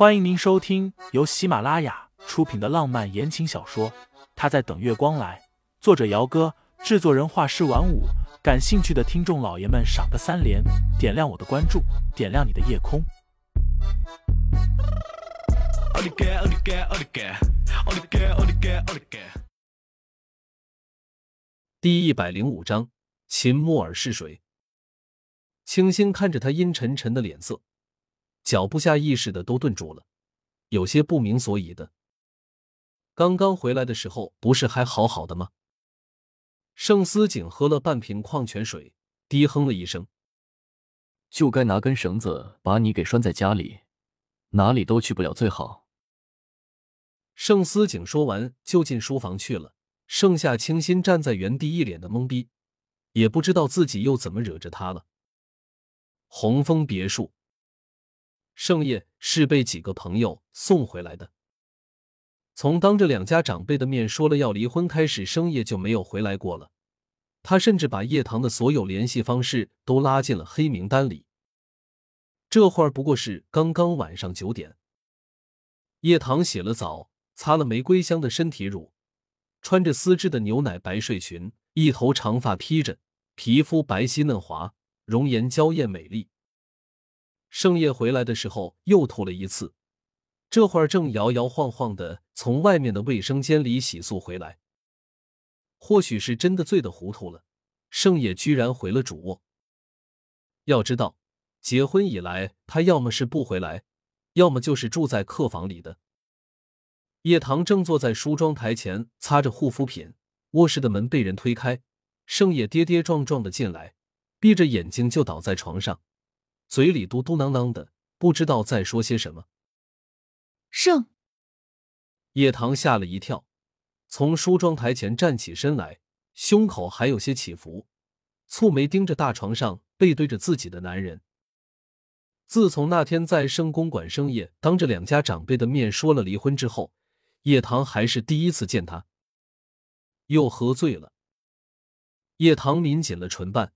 欢迎您收听由喜马拉雅出品的浪漫言情小说《他在等月光来》，作者：姚哥，制作人：画师晚舞。感兴趣的听众老爷们，赏个三连，点亮我的关注，点亮你的夜空。第一百零五章，秦木尔是谁？清新看着他阴沉沉的脸色。脚步下意识的都顿住了，有些不明所以的。刚刚回来的时候不是还好好的吗？盛思景喝了半瓶矿泉水，低哼了一声：“就该拿根绳子把你给拴在家里，哪里都去不了最好。”盛思景说完就进书房去了，盛夏清新站在原地，一脸的懵逼，也不知道自己又怎么惹着他了。红枫别墅。盛夜是被几个朋友送回来的。从当着两家长辈的面说了要离婚开始，盛夜就没有回来过了。他甚至把叶棠的所有联系方式都拉进了黑名单里。这会儿不过是刚刚晚上九点。叶棠洗了澡，擦了玫瑰香的身体乳，穿着丝质的牛奶白睡裙，一头长发披着，皮肤白皙嫩滑，容颜娇艳美丽。盛夜回来的时候又吐了一次，这会儿正摇摇晃晃的从外面的卫生间里洗漱回来。或许是真的醉得糊涂了，盛夜居然回了主卧。要知道，结婚以来他要么是不回来，要么就是住在客房里的。叶棠正坐在梳妆台前擦着护肤品，卧室的门被人推开，盛夜跌跌撞撞的进来，闭着眼睛就倒在床上。嘴里嘟嘟囔囔的，不知道在说些什么。盛叶棠吓了一跳，从梳妆台前站起身来，胸口还有些起伏，蹙眉盯着大床上背对着自己的男人。自从那天在盛公馆，盛夜当着两家长辈的面说了离婚之后，叶棠还是第一次见他。又喝醉了。叶棠抿紧了唇瓣，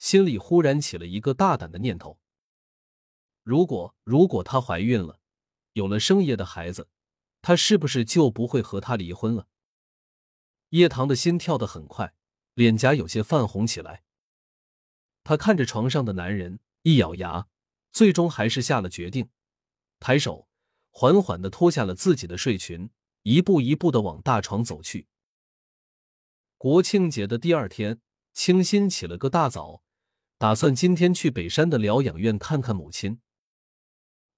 心里忽然起了一个大胆的念头。如果如果她怀孕了，有了生叶的孩子，他是不是就不会和他离婚了？叶棠的心跳得很快，脸颊有些泛红起来。她看着床上的男人，一咬牙，最终还是下了决定，抬手缓缓的脱下了自己的睡裙，一步一步的往大床走去。国庆节的第二天，清新起了个大早，打算今天去北山的疗养院看看母亲。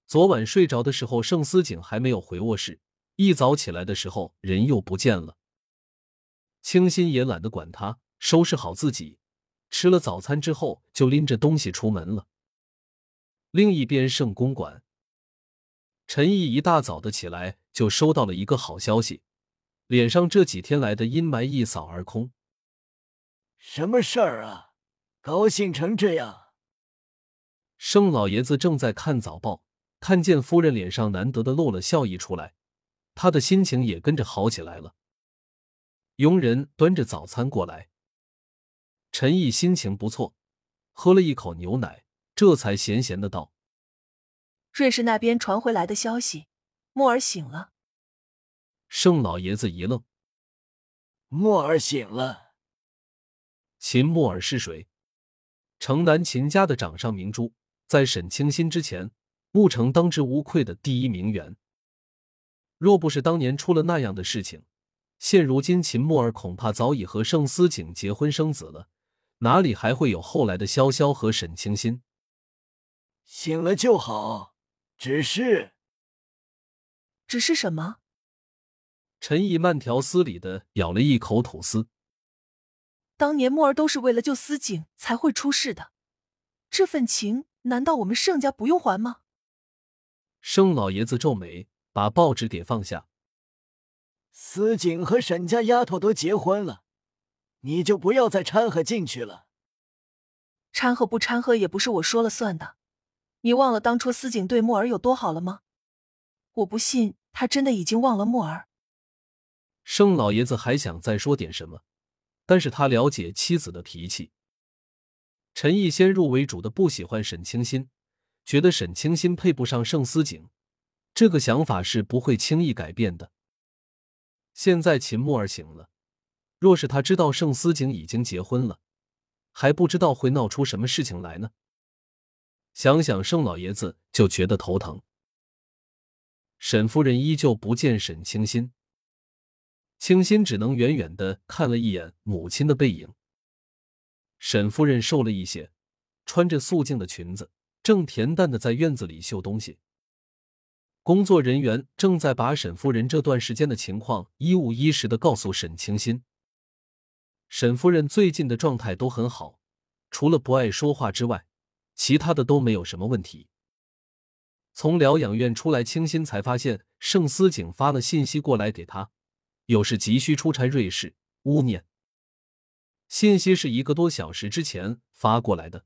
昨晚睡着的时候，盛思景还没有回卧室。一早起来的时候，人又不见了。清新也懒得管他，收拾好自己，吃了早餐之后，就拎着东西出门了。另一边，盛公馆，陈毅一大早的起来，就收到了一个好消息，脸上这几天来的阴霾一扫而空。什么事儿啊？高兴成这样？盛老爷子正在看早报。看见夫人脸上难得的露了笑意出来，他的心情也跟着好起来了。佣人端着早餐过来，陈毅心情不错，喝了一口牛奶，这才闲闲的道：“瑞士那边传回来的消息，莫儿醒了。”盛老爷子一愣：“莫儿醒了？秦莫尔是谁？城南秦家的掌上明珠，在沈清心之前。”穆城当之无愧的第一名媛。若不是当年出了那样的事情，现如今秦墨儿恐怕早已和盛思景结婚生子了，哪里还会有后来的潇潇和沈清心？醒了就好，只是，只是什么？陈毅慢条斯理的咬了一口吐司。当年墨儿都是为了救思景才会出事的，这份情难道我们盛家不用还吗？盛老爷子皱眉，把报纸给放下。思景和沈家丫头都结婚了，你就不要再掺和进去了。掺和不掺和也不是我说了算的。你忘了当初思景对木儿有多好了吗？我不信他真的已经忘了木儿。盛老爷子还想再说点什么，但是他了解妻子的脾气。陈毅先入为主的不喜欢沈清心。觉得沈清心配不上盛思景，这个想法是不会轻易改变的。现在秦木儿醒了，若是他知道盛思景已经结婚了，还不知道会闹出什么事情来呢。想想盛老爷子就觉得头疼。沈夫人依旧不见沈清心，清心只能远远的看了一眼母亲的背影。沈夫人瘦了一些，穿着素净的裙子，正恬淡的在院子里绣东西。工作人员正在把沈夫人这段时间的情况一五一十的告诉沈清心。沈夫人最近的状态都很好，除了不爱说话之外，其他的都没有什么问题。从疗养院出来，清新才发现盛思景发了信息过来给他，有事急需出差瑞士。勿念，信息是一个多小时之前发过来的。